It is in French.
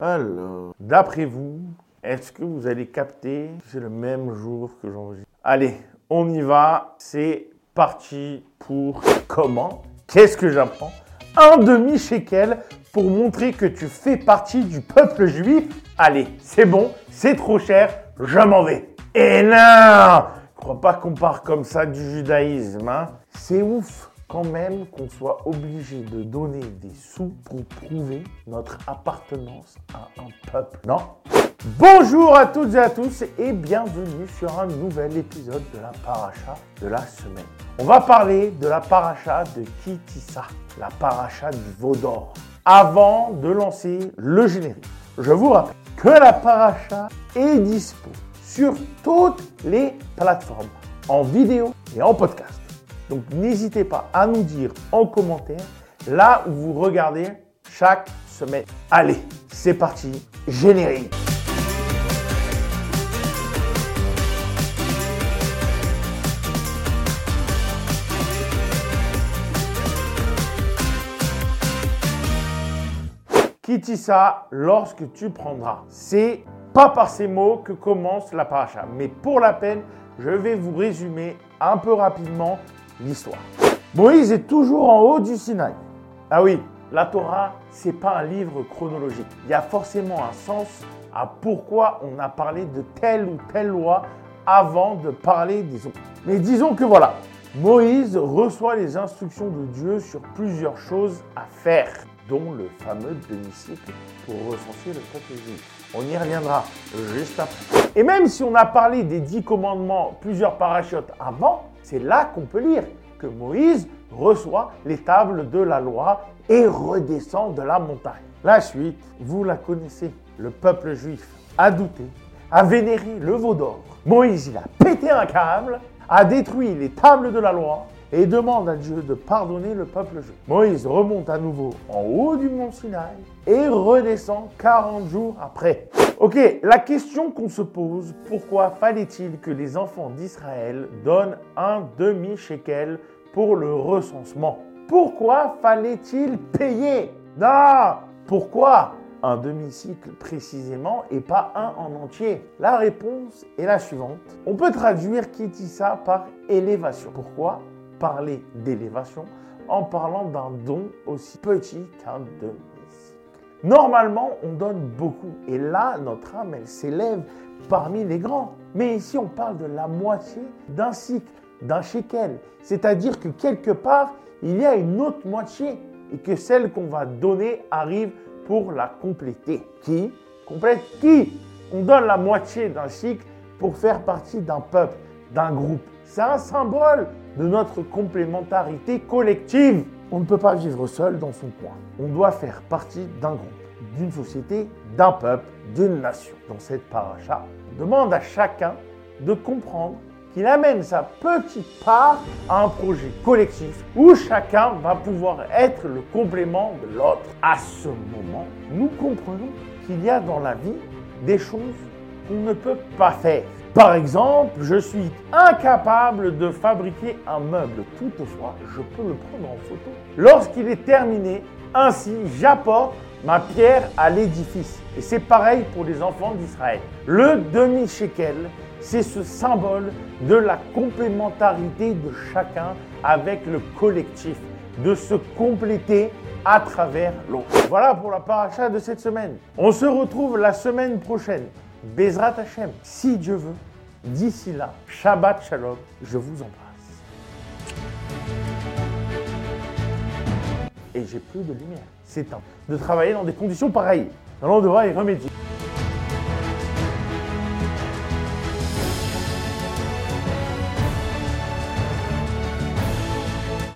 Alors, d'après vous, est-ce que vous allez capter c'est le même jour que j'enregistre? Allez, on y va. C'est parti pour comment? Qu'est-ce que j'apprends? Un demi-shekel pour montrer que tu fais partie du peuple juif. Allez, c'est bon, c'est trop cher, je m'en vais. Et non! Crois pas qu'on part comme ça du judaïsme, hein. C'est ouf quand même qu'on soit obligé de donner des sous pour prouver notre appartenance à un peuple. Non? Bonjour à toutes et à tous et bienvenue sur un nouvel épisode de la paracha de la semaine. On va parler de la paracha de Kitissa, la paracha du veau d'or. Avant de lancer le générique, je vous rappelle que la paracha est dispo sur toutes les plateformes, en vidéo et en podcast. Donc n'hésitez pas à nous dire en commentaire là où vous regardez chaque semaine. Allez, c'est parti, générique. Kitissa, lorsque tu prendras? C'est pas par ces mots que commence la paracha, mais pour la peine, je vais vous résumer un peu rapidement l'histoire. Moïse est toujours en haut du Sinaï. Ah oui, la Torah, c'est pas un livre chronologique. Il y a forcément un sens à pourquoi on a parlé de telle ou telle loi avant de parler des autres. Mais disons que voilà, Moïse reçoit les instructions de Dieu sur plusieurs choses à faire, dont le fameux demi-cycle pour recenser le peuple juif. On y reviendra juste après. Et même si on a parlé des dix commandements, plusieurs parachutes avant, c'est là qu'on peut lire que Moïse reçoit les tables de la loi et redescend de la montagne. La suite, vous la connaissez. Le peuple juif a douté, a vénéré le veau d'or. Moïse, il a pété un câble, a détruit les tables de la loi et demande à Dieu de pardonner le peuple juif. Moïse remonte à nouveau en haut du mont Sinaï et redescend 40 jours après. Ok, la question qu'on se pose, pourquoi fallait-il que les enfants d'Israël donnent un demi-shekel pour le recensement? Pourquoi fallait-il payer? Non Pourquoi un demi-cycle précisément et pas un en entier? La réponse est la suivante. On peut traduire Kitissa par élévation. Pourquoi? Parler d'élévation en parlant d'un don aussi petit qu'un demi Normalement, on donne beaucoup. Et là, notre âme, elle s'élève parmi les grands. Mais ici, on parle de la moitié d'un cycle, d'un shekel. C'est-à-dire que quelque part, il y a une autre moitié et que celle qu'on va donner arrive pour la compléter. Qui complète qui? On donne la moitié d'un cycle pour faire partie d'un peuple, d'un groupe. C'est un symbole de notre complémentarité collective. On ne peut pas vivre seul dans son coin. On doit faire partie d'un groupe, d'une société, d'un peuple, d'une nation. Dans cette paracha, on demande à chacun de comprendre qu'il amène sa petite part à un projet collectif où chacun va pouvoir être le complément de l'autre. À ce moment, nous comprenons qu'il y a dans la vie des choses qu'on ne peut pas faire. Par exemple, je suis incapable de fabriquer un meuble. Toutefois, je peux le prendre en photo. Lorsqu'il est terminé, ainsi j'apporte ma pierre à l'édifice. Et c'est pareil pour les enfants d'Israël. Le demi-shekel, c'est ce symbole de la complémentarité de chacun avec le collectif, de se compléter à travers l'autre. Voilà pour la paracha de cette semaine. On se retrouve la semaine prochaine. Bezrat Hashem, si Dieu veut. D'ici là, Shabbat Shalom, je vous embrasse. Et j'ai plus de lumière. C'est temps de travailler dans des conditions pareilles. Alors on devra y remédier.